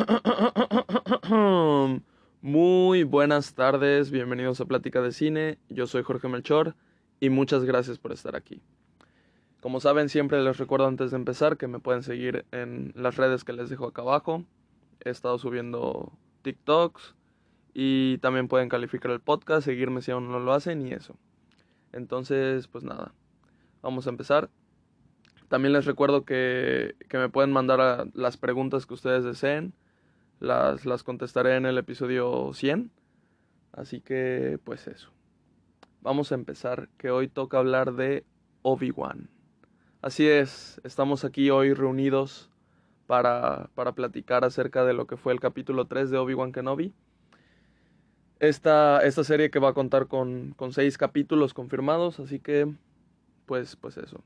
Muy buenas tardes, bienvenidos a Plática de Cine. Yo soy Jorge Melchor y muchas gracias por estar aquí. Como saben, siempre les recuerdo antes de empezar que me pueden seguir en las redes que les dejo acá abajo. He estado subiendo TikToks y también pueden calificar el podcast, seguirme si aún no lo hacen y eso. Entonces, pues nada, vamos a empezar. También les recuerdo que, que me pueden mandar las preguntas que ustedes deseen. Las, las contestaré en el episodio 100. Así que, pues eso. Vamos a empezar, que hoy toca hablar de Obi-Wan. Así es, estamos aquí hoy reunidos para, para platicar acerca de lo que fue el capítulo 3 de Obi-Wan Kenobi. Esta, esta serie que va a contar con, con seis capítulos confirmados, así que, pues, pues eso.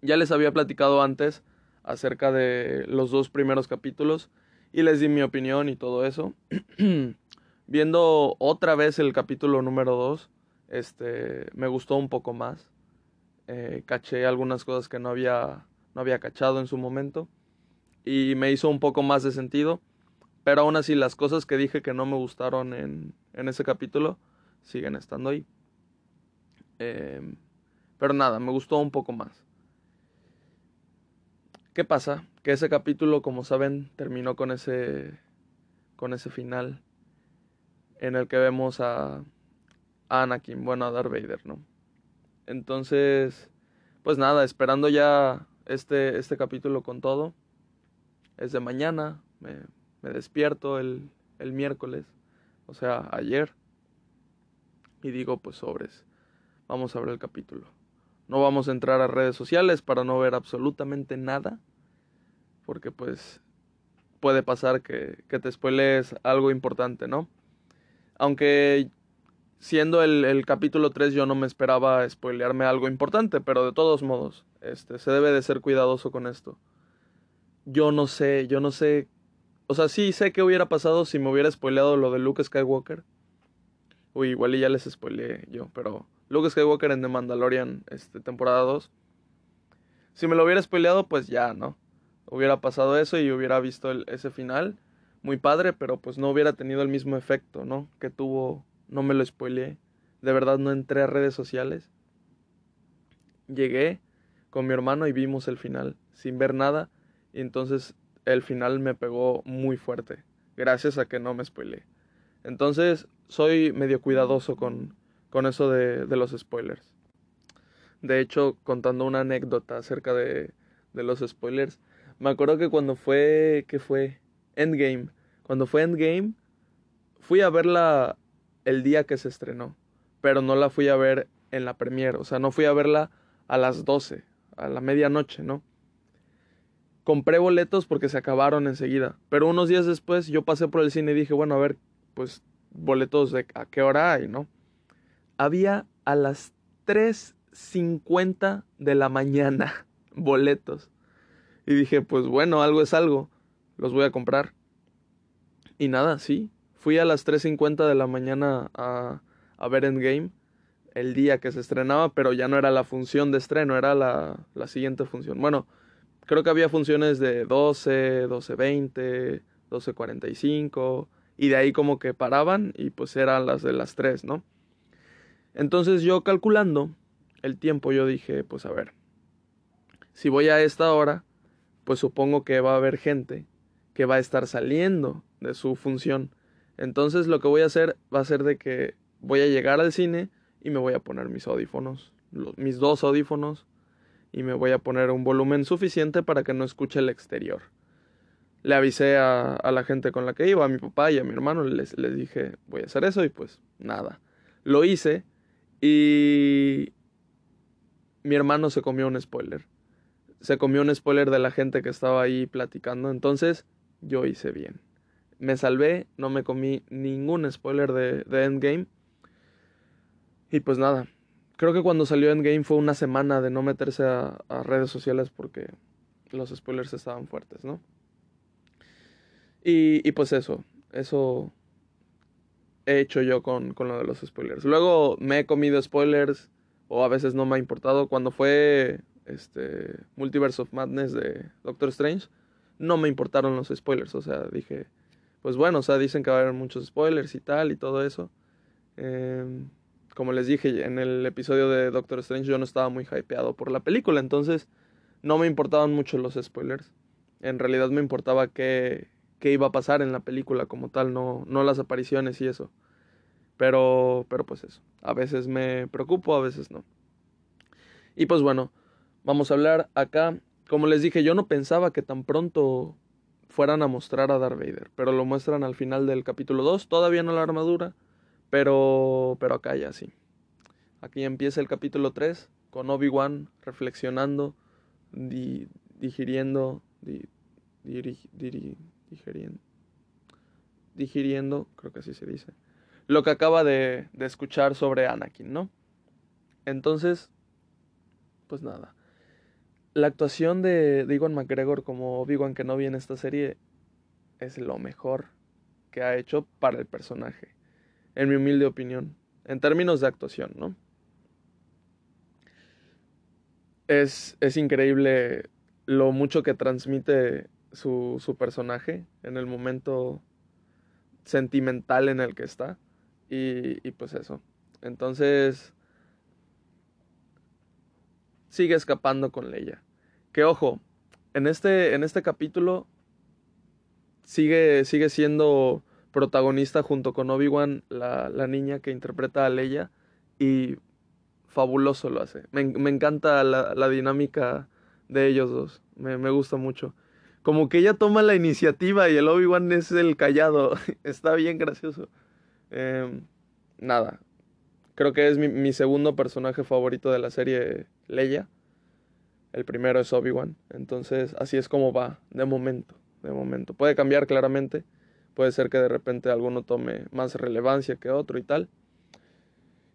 Ya les había platicado antes acerca de los dos primeros capítulos y les di mi opinión y todo eso. Viendo otra vez el capítulo número 2, este, me gustó un poco más. Eh, caché algunas cosas que no había, no había cachado en su momento y me hizo un poco más de sentido. Pero aún así las cosas que dije que no me gustaron en, en ese capítulo siguen estando ahí. Eh, pero nada, me gustó un poco más. ¿Qué pasa? Que ese capítulo, como saben, terminó con ese con ese final en el que vemos a, a Anakin, bueno, a Darth Vader, ¿no? Entonces, pues nada, esperando ya este, este capítulo con todo. Es de mañana, me, me despierto el, el miércoles, o sea, ayer. Y digo, pues sobres, vamos a ver el capítulo. No vamos a entrar a redes sociales para no ver absolutamente nada. Porque pues puede pasar que, que te spoilees algo importante, ¿no? Aunque siendo el, el, capítulo 3 yo no me esperaba spoilearme algo importante, pero de todos modos, este, se debe de ser cuidadoso con esto. Yo no sé, yo no sé... O sea, sí sé qué hubiera pasado si me hubiera spoileado lo de Luke Skywalker. Uy, igual y ya les spoileé yo, pero Luke Skywalker en The Mandalorian, este, temporada 2. Si me lo hubiera spoileado, pues ya, ¿no? Hubiera pasado eso y hubiera visto ese final. Muy padre, pero pues no hubiera tenido el mismo efecto, ¿no? Que tuvo, no me lo spoileé. De verdad no entré a redes sociales. Llegué con mi hermano y vimos el final, sin ver nada. Y entonces el final me pegó muy fuerte, gracias a que no me spoileé. Entonces soy medio cuidadoso con, con eso de, de, los spoilers. De hecho, contando una anécdota acerca de, de, los spoilers, me acuerdo que cuando fue, ¿qué fue? Endgame. Cuando fue Endgame, fui a verla el día que se estrenó, pero no la fui a ver en la premiere, o sea, no fui a verla a las 12, a la medianoche, ¿no? Compré boletos porque se acabaron enseguida, pero unos días después yo pasé por el cine y dije, bueno, a ver, pues boletos de a qué hora hay, ¿no? Había a las 3.50 de la mañana boletos. Y dije, pues bueno, algo es algo, los voy a comprar. Y nada, sí, fui a las 3.50 de la mañana a, a ver Endgame el día que se estrenaba, pero ya no era la función de estreno, era la, la siguiente función. Bueno, creo que había funciones de 12, 12.20, 12.45, y de ahí como que paraban y pues eran las de las 3, ¿no? Entonces yo calculando el tiempo, yo dije, pues a ver, si voy a esta hora, pues supongo que va a haber gente que va a estar saliendo de su función. Entonces lo que voy a hacer va a ser de que voy a llegar al cine y me voy a poner mis audífonos, mis dos audífonos, y me voy a poner un volumen suficiente para que no escuche el exterior. Le avisé a, a la gente con la que iba, a mi papá y a mi hermano, les, les dije, voy a hacer eso y pues nada. Lo hice y mi hermano se comió un spoiler. Se comió un spoiler de la gente que estaba ahí platicando. Entonces yo hice bien. Me salvé, no me comí ningún spoiler de, de Endgame. Y pues nada, creo que cuando salió Endgame fue una semana de no meterse a, redes sociales porque los spoilers estaban fuertes, ¿no? Y, y pues eso, eso he hecho yo con, con, lo de los spoilers. Luego me he comido spoilers o a veces no me ha importado. Cuando fue este Multiverse of Madness de Doctor Strange, no me importaron los spoilers, o sea, dije, pues bueno, o sea, dicen que va a haber muchos spoilers y tal y todo eso. Em, como les dije en el episodio de Doctor Strange, yo no estaba muy hypeado por la película, entonces no me importaban mucho los spoilers. En realidad me importaba qué, qué iba a pasar en la película como tal, no, no las apariciones y eso. Pero, pero pues eso, a veces me preocupo, a veces no. Y pues bueno, vamos a hablar acá. Como les dije, yo no pensaba que tan pronto fueran a mostrar a Darth Vader, pero lo muestran al final del capítulo 2, todavía no la armadura, pero, pero acá ya sí. Aquí empieza el capítulo 3 con Obi-Wan reflexionando, digiriendo, digiriendo, digiriendo, creo que así se dice, lo que acaba de, de escuchar sobre Anakin, ¿no? Entonces, pues nada. La actuación de, de McGregor como Obi-Wan Kenobi en esta serie es lo mejor que ha hecho para el personaje, en mi humilde opinión, en términos de actuación, ¿no? Es, es increíble lo mucho que transmite su, su personaje en el momento sentimental en el que está. Y, y, pues eso. Entonces, sigue escapando con Leia. Que ojo, en este, en este capítulo sigue, sigue siendo protagonista junto con Obi-Wan, la, la, niña que interpreta a Leia. Y fabuloso lo hace. Me, me encanta la, la, dinámica de ellos dos. Me, me gusta mucho como que ella toma la iniciativa y el Obi-Wan es el callado. Está bien gracioso. Eh, nada. Creo que es mi, mi, segundo personaje favorito de la serie Leia. El primero es Obi-Wan. Entonces, así es como va, de momento. De momento. Puede cambiar claramente. Puede ser que de repente alguno tome más relevancia que otro y tal.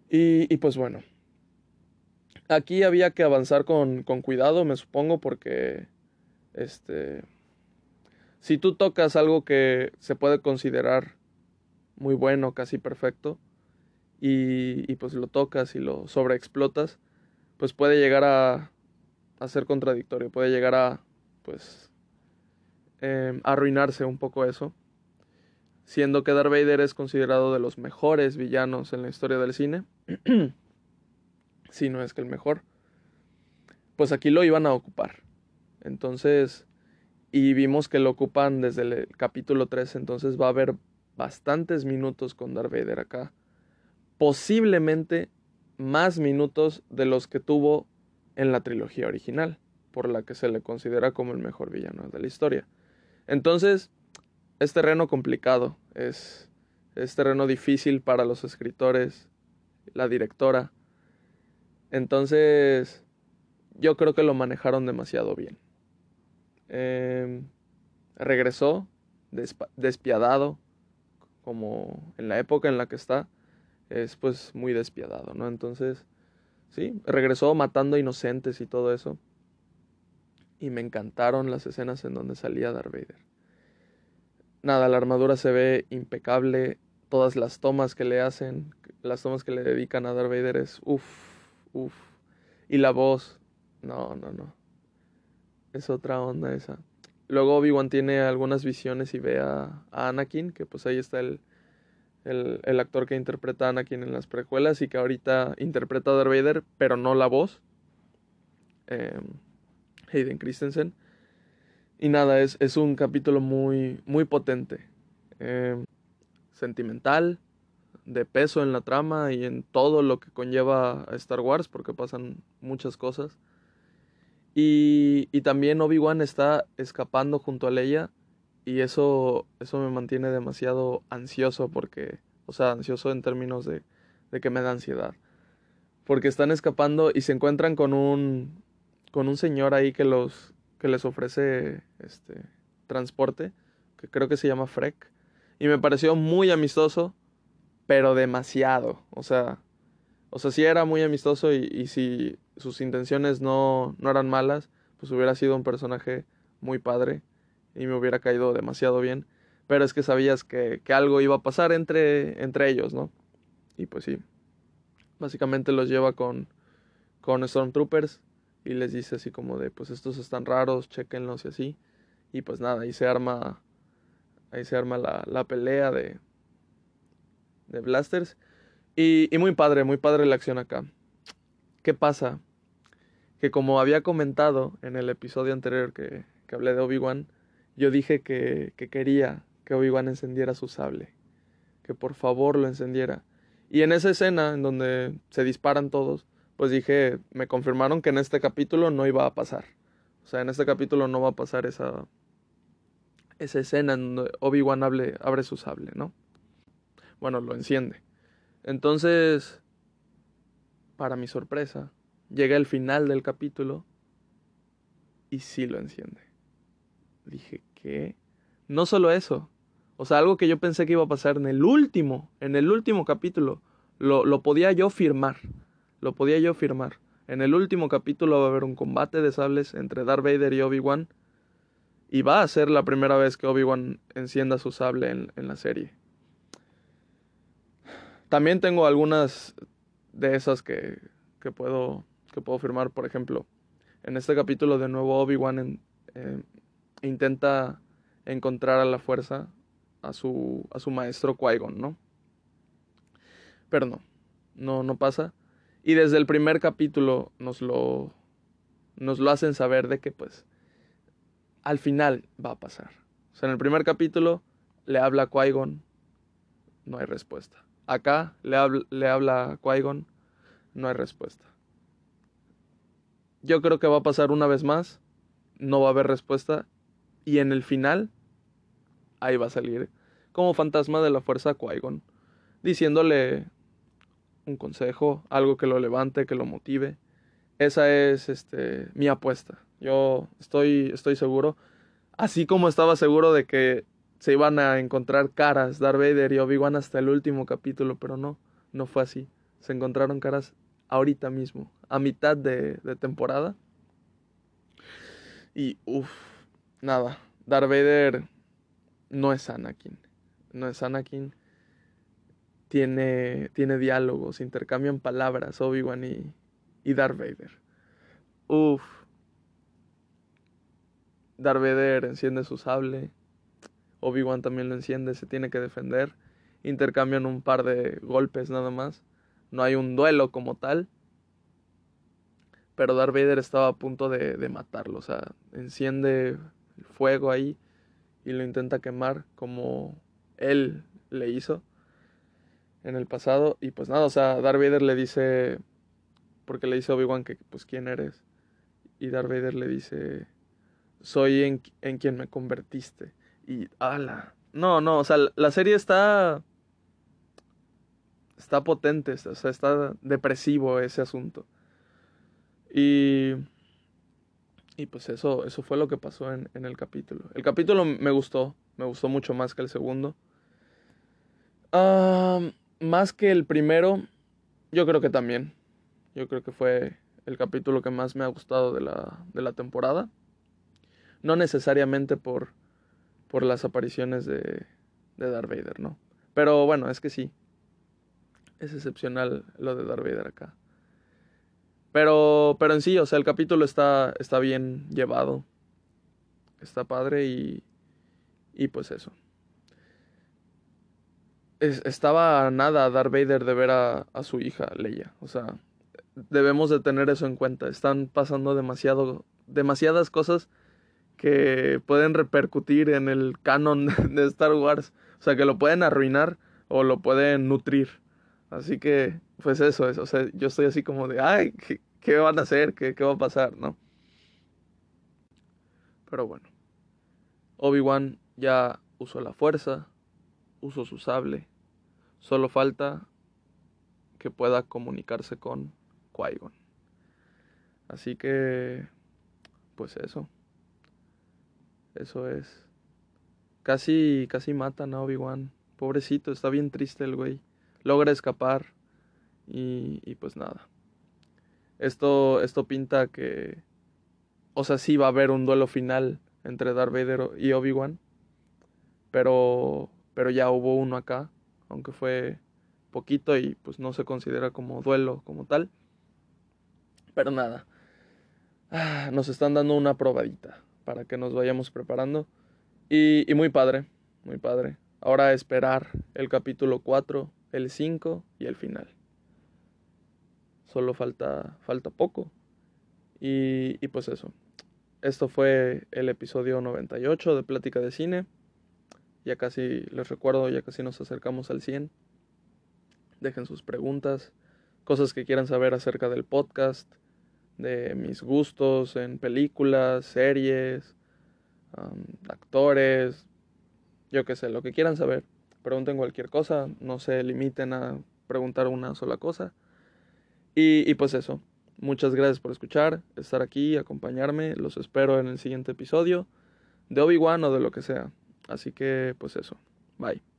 Y, y pues bueno. Aquí había que avanzar con, con cuidado, me supongo, porque este si tú tocas algo que se puede considerar muy bueno, casi perfecto, y, y pues lo tocas y lo sobreexplotas, pues puede llegar a, ser contradictorio, puede llegar a, pues, eh, arruinarse un poco eso. Siendo que Darth Vader es considerado de los mejores villanos en la historia del cine, si no es que el mejor, pues aquí lo iban a ocupar. Entonces, y vimos que lo ocupan desde el capítulo 3, entonces va a haber bastantes minutos con Darth Vader acá. Posiblemente más minutos de los que tuvo en la trilogía original, por la que se le considera como el mejor villano de la historia. Entonces, es terreno complicado, es, es terreno difícil para los escritores, la directora. Entonces, yo creo que lo manejaron demasiado bien. Eh, regresó despiadado, como en la época en la que está, es pues muy despiadado, ¿no? Entonces, sí, regresó matando inocentes y todo eso. Y me encantaron las escenas en donde salía Darth Vader. Nada, la armadura se ve impecable, todas las tomas que le hacen, las tomas que le dedican a Darth Vader es uff, uff. Y la voz, no, no, no es otra onda esa. Luego Obi-Wan tiene algunas visiones y ve a, a, Anakin, que pues ahí está el, el, el, actor que interpreta a Anakin en las precuelas y que ahorita interpreta a Darth Vader, pero no la voz. Eh, Hayden Christensen. Y nada, es, es, un capítulo muy, muy potente. Eh, sentimental, de peso en la trama y en todo lo que conlleva a Star Wars, porque pasan muchas cosas. Y, y también Obi-Wan está escapando junto a Leia y eso, eso me mantiene demasiado ansioso porque, o sea, ansioso en términos de, de que me da ansiedad. Porque están escapando y se encuentran con un, con un señor ahí que, los, que les ofrece este, transporte, que creo que se llama Freck. Y me pareció muy amistoso, pero demasiado. O sea, o sea, sí era muy amistoso y, y si sus intenciones no, no eran malas, pues hubiera sido un personaje muy padre y me hubiera caído demasiado bien. Pero es que sabías que, que algo iba a pasar entre, entre ellos, ¿no? Y pues sí. Básicamente los lleva con, con Stormtroopers y les dice así como de, pues estos están raros, chequenlos y así. Y pues nada, ahí se arma. Ahí se arma la, la pelea de. De Blasters. Y, y muy padre, muy padre la acción acá. ¿Qué pasa? Que como había comentado en el episodio anterior que, que hablé de Obi-Wan, yo dije que, que quería que Obi-Wan encendiera su sable. Que por favor lo encendiera. Y en esa escena en donde se disparan todos, pues dije, me confirmaron que en este capítulo no iba a pasar. O sea, en este capítulo no va a pasar esa, esa escena en donde Obi-Wan abre su sable, ¿no? Bueno, lo enciende. Entonces, para mi sorpresa, llega el final del capítulo y sí lo enciende. Dije, ¿qué? No solo eso. O sea, algo que yo pensé que iba a pasar en el último, en el último capítulo, lo, lo podía yo firmar. Lo podía yo firmar. En el último capítulo va a haber un combate de sables entre Darth Vader y Obi-Wan. Y va a ser la primera vez que Obi-Wan encienda su sable en, en, la serie. También tengo algunas de esas que, que, puedo, que puedo firmar. Por ejemplo, en este capítulo de nuevo Obi-Wan eh, intenta encontrar a la fuerza a su, a su maestro Qui-Gon, ¿no? Pero no, no, no pasa. Y desde el primer capítulo nos lo, nos lo hacen saber de que pues al final va a pasar. O sea, en el primer capítulo le habla a Qui-Gon, no hay respuesta. Acá le, habla, le habla Qui-Gon, no hay respuesta. Yo creo que va a pasar una vez más, no va a haber respuesta y en el final ahí va a salir como fantasma de la fuerza Qui-Gon, diciéndole un consejo, algo que lo levante, que lo motive. Esa es este mi apuesta. Yo estoy estoy seguro, así como estaba seguro de que se iban a encontrar caras Darth Vader y Obi-Wan hasta el último capítulo, pero no, no fue así. Se encontraron caras ahorita mismo, a mitad de, de temporada. Y uff, nada, Darth Vader no es Anakin. No es Anakin. Tiene, tiene diálogos, intercambian palabras Obi-Wan y, y Darth Vader. Uf. Darth Vader enciende su sable. Obi-Wan también lo enciende, se tiene que defender. Intercambian un par de golpes nada más. No hay un duelo como tal. Pero Darth Vader estaba a punto de, matarlo. O sea, enciende el fuego ahí y lo intenta quemar como él le hizo en el pasado. Y pues nada, o sea, Darth Vader le dice, porque le dice Obi-Wan que, pues, ¿quién eres? Y Darth Vader le dice, soy en quien me convertiste. Y, ala. No, no, o sea, la serie está... Está potente, o sea, está depresivo ese asunto. Y y pues eso, eso fue lo que pasó en, en, el capítulo. El capítulo me gustó, me gustó mucho más que el segundo. Uh, más que el primero, yo creo que también. Yo creo que fue el capítulo que más me ha gustado de la, de la temporada. No necesariamente por, por las apariciones de, de Darth Vader, ¿no? Pero bueno, es que sí. Es excepcional lo de Darth Vader acá. Pero, pero en sí, o sea, el capítulo está, está bien llevado. Está padre y, y pues eso. Es, estaba nada Darth Vader de ver a, a, su hija, Leia. O sea, debemos de tener eso en cuenta. Están pasando demasiado, demasiadas cosas que pueden repercutir en el canon de Star Wars. O sea, que lo pueden arruinar o lo pueden nutrir. Así que, pues eso es. O sea, yo estoy así como de, ay, ¿qué, qué van a hacer? ¿Qué, ¿Qué va a pasar? ¿No? Pero bueno. Obi-Wan ya usó la fuerza, usó su sable. Solo falta que pueda comunicarse con Qui-Gon. Así que, pues eso. Eso es. Casi, casi matan a Obi-Wan. Pobrecito, está bien triste el güey. Logra escapar. Y, y pues nada. Esto, esto pinta que. O sea, sí va a haber un duelo final entre Darth Vader y Obi-Wan. Pero. Pero ya hubo uno acá. Aunque fue poquito y pues no se considera como duelo como tal. Pero nada. Ah, nos están dando una probadita. Para que nos vayamos preparando. Y, muy padre, muy padre. Ahora esperar el capítulo 4, el 5 y el final. Solo falta, falta poco. Y, y pues eso. Esto fue el episodio 98 de Plática de Cine. Ya casi, les recuerdo, ya casi nos acercamos al 100. Dejen sus preguntas, cosas que quieran saber acerca del podcast, de mis gustos en películas, series, actores, yo qué sé, lo que quieran saber. Pregunten cualquier cosa, no se limiten a preguntar una sola cosa. Y, y pues eso, muchas gracias por escuchar, estar aquí, acompañarme. Los espero en el siguiente episodio de Obi-Wan o de lo que sea. Así que pues eso, bye.